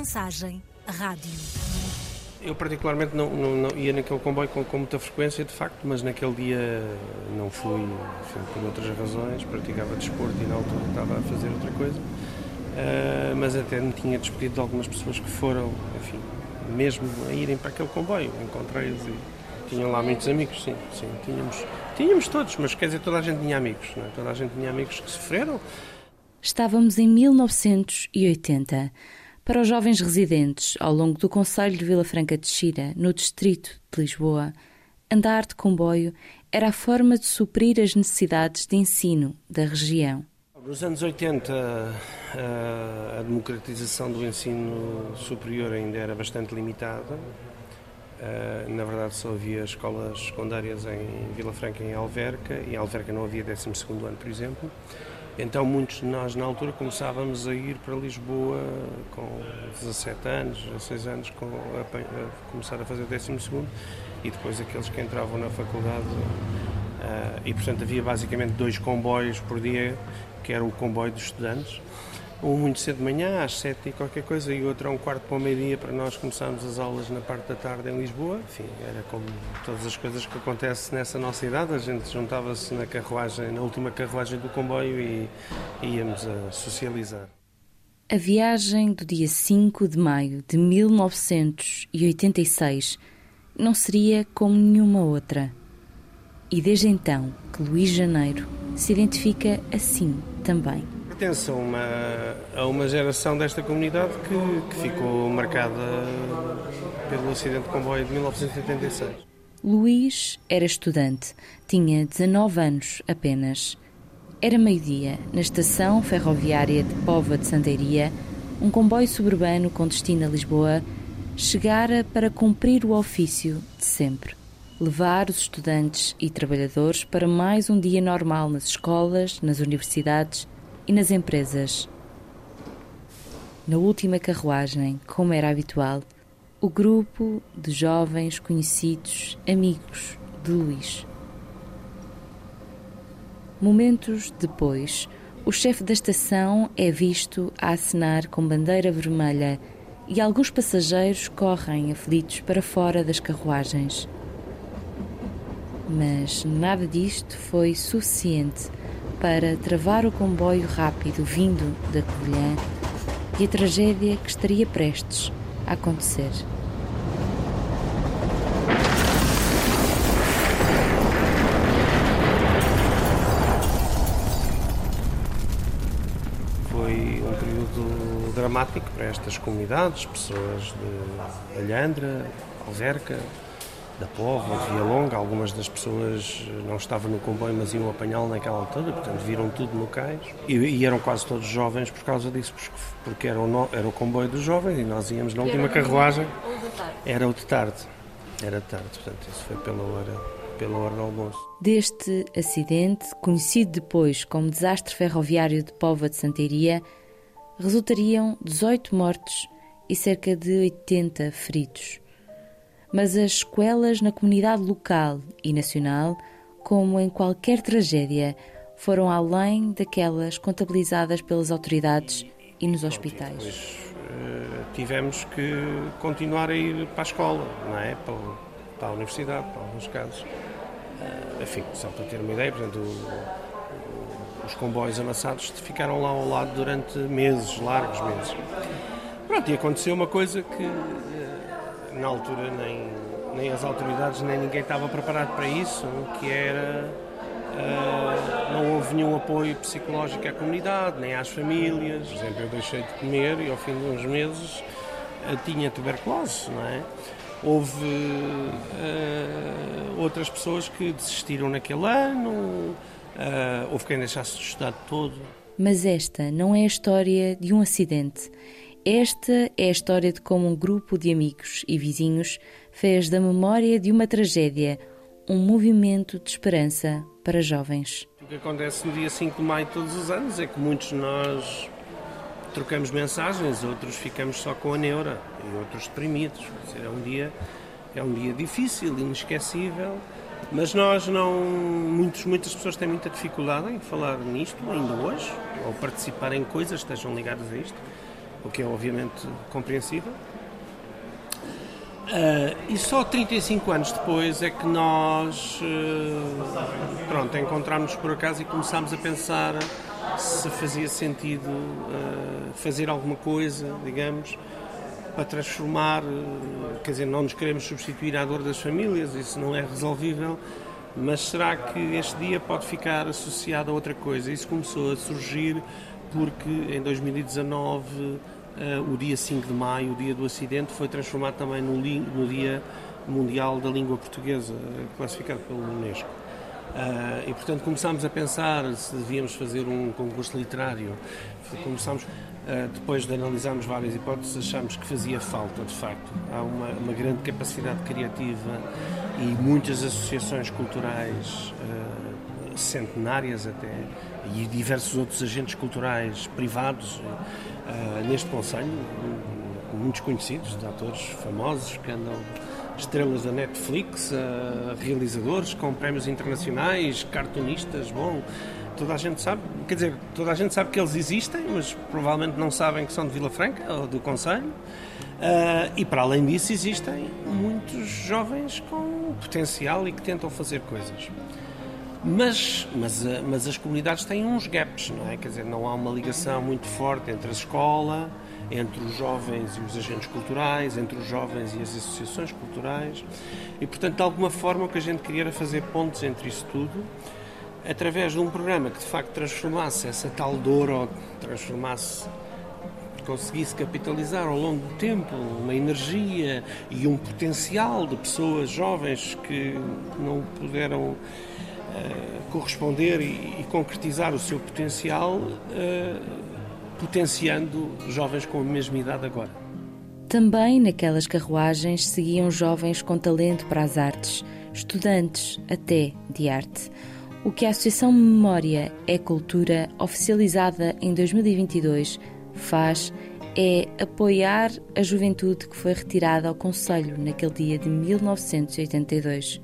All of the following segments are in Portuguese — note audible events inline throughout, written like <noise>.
Mensagem Rádio. Eu particularmente não, não, não, ia naquele comboio com, com, muita frequência, de facto, mas naquele dia não fui, enfim, por outras razões, praticava desporto e na altura estava a fazer outra coisa. Uh, mas até me tinha despedido de algumas pessoas que foram, enfim, mesmo a irem para aquele comboio. Encontrei-os e tinham lá muitos amigos, sim, sim, tínhamos, tínhamos todos, mas quer dizer, toda a gente tinha amigos, não é? toda a gente tinha amigos que sofreram. Estávamos em 1980 para os jovens residentes ao longo do Conselho de Vila Franca de Xira, no distrito de Lisboa, andar de comboio era a forma de suprir as necessidades de ensino da região. Nos anos 80, a democratização do ensino superior ainda era bastante limitada. Na verdade, só havia escolas secundárias em Vila Franca e em Alverca, e em Alverca não havia 12 ano, por exemplo. Então muitos de nós na altura começávamos a ir para Lisboa com 17 anos, 16 anos, com, a, a começar a fazer o 12 e depois aqueles que entravam na faculdade. Uh, e portanto havia basicamente dois comboios por dia, que era o comboio dos estudantes um muito cedo de manhã, às sete e qualquer coisa, e outro a um quarto para o meio-dia para nós começarmos as aulas na parte da tarde em Lisboa. Enfim, era como todas as coisas que acontecem nessa nossa idade, a gente juntava-se na carruagem, na última carruagem do comboio e, íamos a socializar. A viagem do dia 5 de maio de 1986 não seria como nenhuma outra. E desde então que Luís Janeiro se identifica assim também pertence a uma, a uma geração desta comunidade que, que ficou marcada pelo acidente de comboio de 1986. Luís era estudante, tinha 19 anos apenas. Era meio-dia, na estação ferroviária de Pova de Santeiria, um comboio suburbano com destino a Lisboa chegara para cumprir o ofício de sempre. Levar os estudantes e trabalhadores para mais um dia normal nas escolas, nas universidades e nas empresas. Na última carruagem, como era habitual, o grupo de jovens conhecidos, amigos de Luís. Momentos depois, o chefe da estação é visto a acenar com bandeira vermelha e alguns passageiros correm aflitos para fora das carruagens. Mas nada disto foi suficiente para travar o comboio rápido vindo da Covilhã e a tragédia que estaria prestes a acontecer. Foi um período dramático para estas comunidades, pessoas de Alhandra, Alverca, da Pova, de Via Longa, algumas das pessoas não estavam no comboio, mas iam apanhá-lo naquela altura, portanto viram tudo no cais. E, e, eram quase todos jovens por causa disso, porque era o, no, era o comboio dos jovens e nós íamos na última carruagem. Era o de tarde. Era de tarde, portanto isso foi pela hora pela hora do almoço. Deste acidente, conhecido depois como desastre ferroviário de Pova de Santeiria, resultariam 18 mortos e cerca de 80 feridos mas as sequelas na comunidade local e nacional, como em qualquer tragédia, foram além daquelas contabilizadas pelas autoridades e nos hospitais. Depois, uh, tivemos que continuar a ir para a escola, não é? Para, para a universidade, para alguns casos. Uh, enfim, só para ter uma ideia, portanto, os comboios amassados ficaram lá ao lado durante meses, largos meses. Pronto, e aconteceu uma coisa que na altura nem, nem as autoridades nem ninguém estava preparado para isso, que era uh, não houve nenhum apoio psicológico à comunidade, nem às famílias. Por exemplo, eu deixei de comer e ao fim de uns meses uh, tinha tuberculose, não é? Houve uh, outras pessoas que desistiram naquele ano, houve quem deixasse de estudar todo. Mas esta não é a história de um acidente esta é a história de como um grupo de amigos e vizinhos fez da memória de uma tragédia um movimento de esperança para jovens. O que acontece no dia 5 de maio todos os anos é que muitos de nós trocamos mensagens, outros ficamos só com a neura e outros deprimidos. é um dia é um dia difícil, inesquecível, mas nós não muitos, muitas pessoas têm muita dificuldade em falar nisto ainda hoje ou participar em coisas que estejam ligadas a isto o que é obviamente compreensível. Uh, e só 35 anos depois é que nós uh, pronto, encontramos por acaso e começámos a pensar se fazia sentido uh, fazer alguma coisa, digamos, para transformar, quer dizer, não nos queremos substituir à dor das famílias, isso não é resolvível, mas será que este dia pode ficar associado a outra coisa? Isso começou a surgir porque em 2019 uh, o dia 5 de maio, o dia do acidente, foi transformado também no, no Dia Mundial da Língua Portuguesa, classificado pelo Unesco. Uh, e portanto começámos a pensar se devíamos fazer um concurso literário. Começámos, uh, depois de analisarmos várias hipóteses, achámos que fazia falta, de facto. Há uma, uma grande capacidade criativa e muitas associações culturais uh, centenárias até e diversos outros agentes culturais privados uh, neste Conselho, muitos conhecidos, de atores famosos que andam estrelas da Netflix, uh, realizadores com prémios internacionais, cartunistas, bom, toda a gente sabe, quer dizer, toda a gente sabe que eles existem, mas provavelmente não sabem que são de Vila Franca ou do Conselho. Uh, e para além disso existem muitos jovens com potencial e que tentam fazer coisas. Mas, mas, eh, mas as comunidades têm uns gaps, não é? Quer dizer, não há uma ligação muito forte entre a escola, entre os jovens e os agentes culturais, entre os jovens e as associações culturais. E, portanto, de alguma forma, o que a gente queria era fazer pontos entre isso tudo, através de um programa que de facto transformasse essa tal dor ou transformasse conseguisse capitalizar ao longo do tempo uma energia e um potencial de pessoas jovens que não puderam uh, corresponder e, e, concretizar o seu potencial, uh, potenciando jovens com a mesma idade agora. Também naquelas carruagens seguiam jovens com talento para as artes, estudantes até de arte. O que a Associação Memória é Cultura, oficializada em 2022, faz é apoiar a juventude que foi retirada ao Conselho naquele dia de 1982.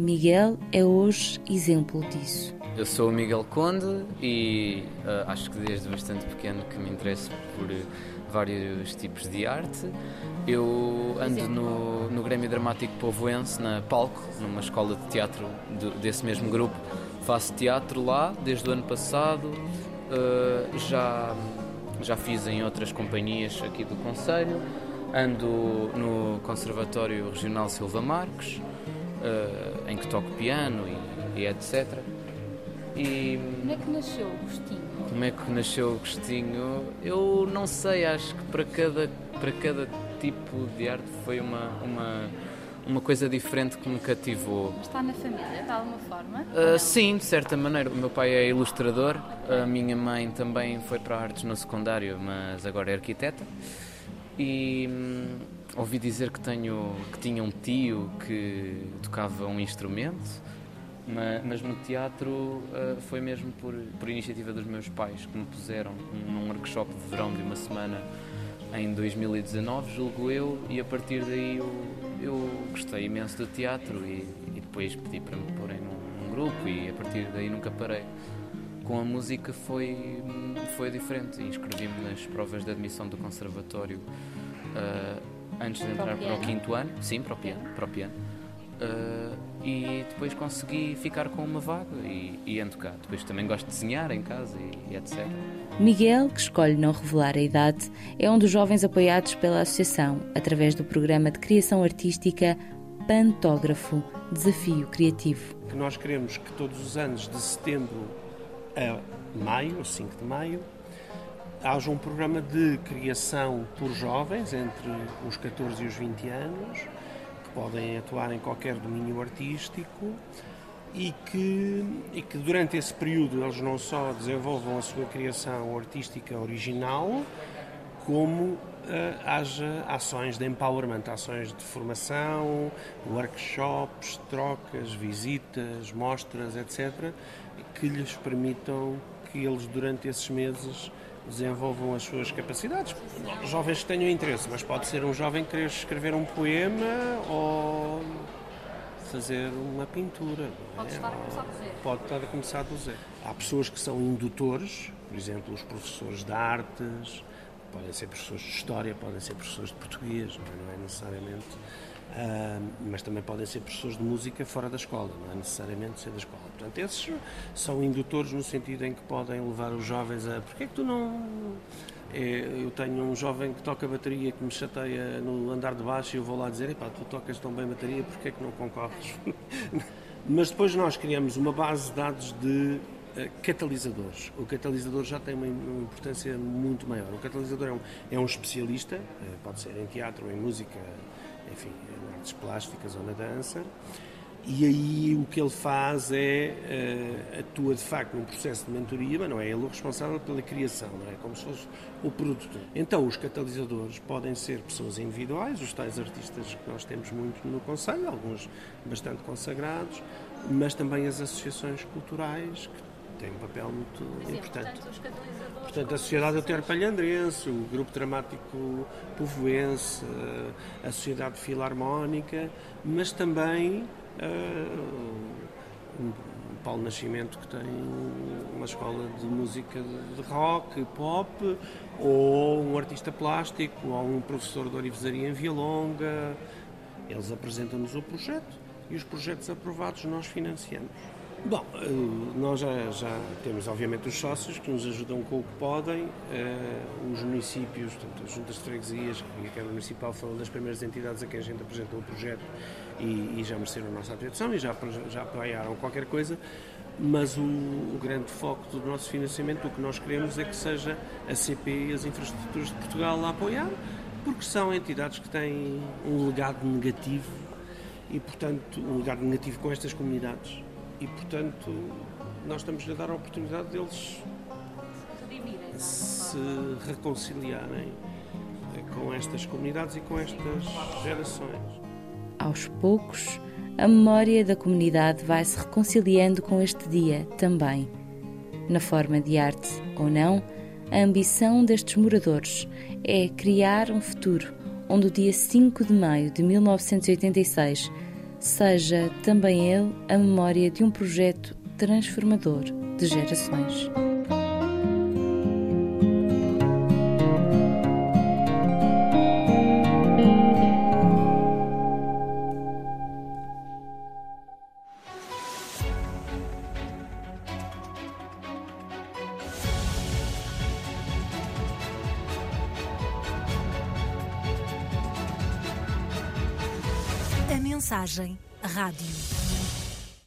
Miguel é hoje exemplo disso. Eu sou o Miguel Conde e uh, acho que desde bastante pequeno que me interesso por uh, vários tipos de arte. Eu ando no, no Grêmio Dramático Povoense, na Palco, numa escola de teatro de, desse mesmo grupo. Faço teatro lá desde o ano passado. Uh, já, já fiz em outras companhias aqui do Conselho. Ando no Conservatório Regional Silva Marques uh, em que toco piano e, e, etc. E como é que nasceu o gostinho? Como é que nasceu o gostinho? Eu não sei, acho que para cada, para cada tipo de arte foi uma, uma, uma coisa diferente que me cativou. Está na família, de alguma forma? Uh, sim, de certa maneira. O meu pai é ilustrador, a minha mãe também foi para artes no secundário, mas agora é arquiteta. E hum, ouvi dizer que, tenho, que tinha um tio que tocava um instrumento, mas, mas no teatro uh, foi mesmo por, por iniciativa dos meus pais que me puseram num workshop de verão de uma semana em 2019, julgo eu, e a partir daí eu, eu gostei imenso do teatro e, e depois pedi para me porem num, num grupo e a partir daí nunca parei com a música foi, foi diferente. Inscrevi-me nas provas de admissão do conservatório uh, antes de entrar para o, para o quinto ano, sim, para o piano, para o piano. Uh, e depois consegui ficar com uma vaga e, e ando cá. Depois também gosto de desenhar em casa e, e, etc. Miguel, que escolhe não revelar a idade, é um dos jovens apoiados pela Associação através do programa de criação artística Pantógrafo Desafio Criativo. Que nós queremos que todos os anos, de setembro a maio, 5 de maio, haja um programa de criação por jovens entre os 14 e os 20 anos, que podem atuar em qualquer domínio artístico e que, e que durante esse período eles não só desenvolvam a sua criação artística original, como uh, haja ações de empowerment, ações de formação, workshops, trocas, visitas, mostras, etc., que lhes permitam que eles durante esses meses desenvolvam as suas capacidades. Jovens que tenham interesse, mas pode ser um jovem querer escrever um poema ou fazer uma pintura. Pode é? estar. Pode estar a começar do zero. Há pessoas que são indutores, por exemplo, os professores de artes, podem ser professores de História, podem ser professores de Português, não é, não é necessariamente Uh, mas também podem ser professores de música fora da escola, não é necessariamente ser da escola. Portanto, esses são indutores no sentido em que podem levar os jovens a. Porquê é que tu não. É, eu tenho um jovem que toca bateria que me chateia no andar de baixo e eu vou lá dizer: pá, tu tocas tão bem bateria, porquê é que não concorres? <laughs> mas depois nós criamos uma base de dados de uh, catalisadores. O catalisador já tem uma, importância muito maior. O catalisador é um, é um especialista, uh, pode ser em teatro, em música, enfim, em artes plásticas ou na dança, e aí o que ele faz é uh, atua de facto num processo de mentoria, mas não é ele o responsável pela criação, não é como se fosse o produto. Então os catalisadores podem ser pessoas individuais, os tais artistas que nós temos muito no Conselho, alguns bastante consagrados, mas também as associações culturais que tem um papel muito importante. Portanto, portanto, a Sociedade Euter Palhandrense, o Grupo Dramático Povoense, eh, a Sociedade Filarmónica, mas também uh, um Paulo Nascimento que tem uma escola de música de rock, pop, ou um artista plástico, ou um professor de orivesaria em Vialonga. Eles apresentam-nos o projeto e os projetos aprovados nós financiamos. Bom, eh, nós já, já, temos obviamente os sócios que nos ajudam com o que podem, uh, os municípios, portanto, as juntas de freguesias e a Câmara Municipal foram das primeiras entidades a quem a gente apresentou o projeto e, e já mereceram a nossa atenção e já, já apoiaram qualquer coisa, mas o, o, grande foco do nosso financiamento, o que nós queremos é que seja a CP e as infraestruturas de Portugal a apoiar, porque são entidades que têm um legado negativo e, portanto, um legado negativo com estas comunidades e, portanto, nós estamos a dar a oportunidade deles se reconciliarem com estas comunidades e com estas gerações. Aos poucos, a memória da comunidade vai se reconciliando com este dia também. Na forma de arte ou não, a ambição destes moradores é criar um futuro onde o dia 5 de maio de 1986 seja também ele a memória de um projeto transformador de gerações. Rádio.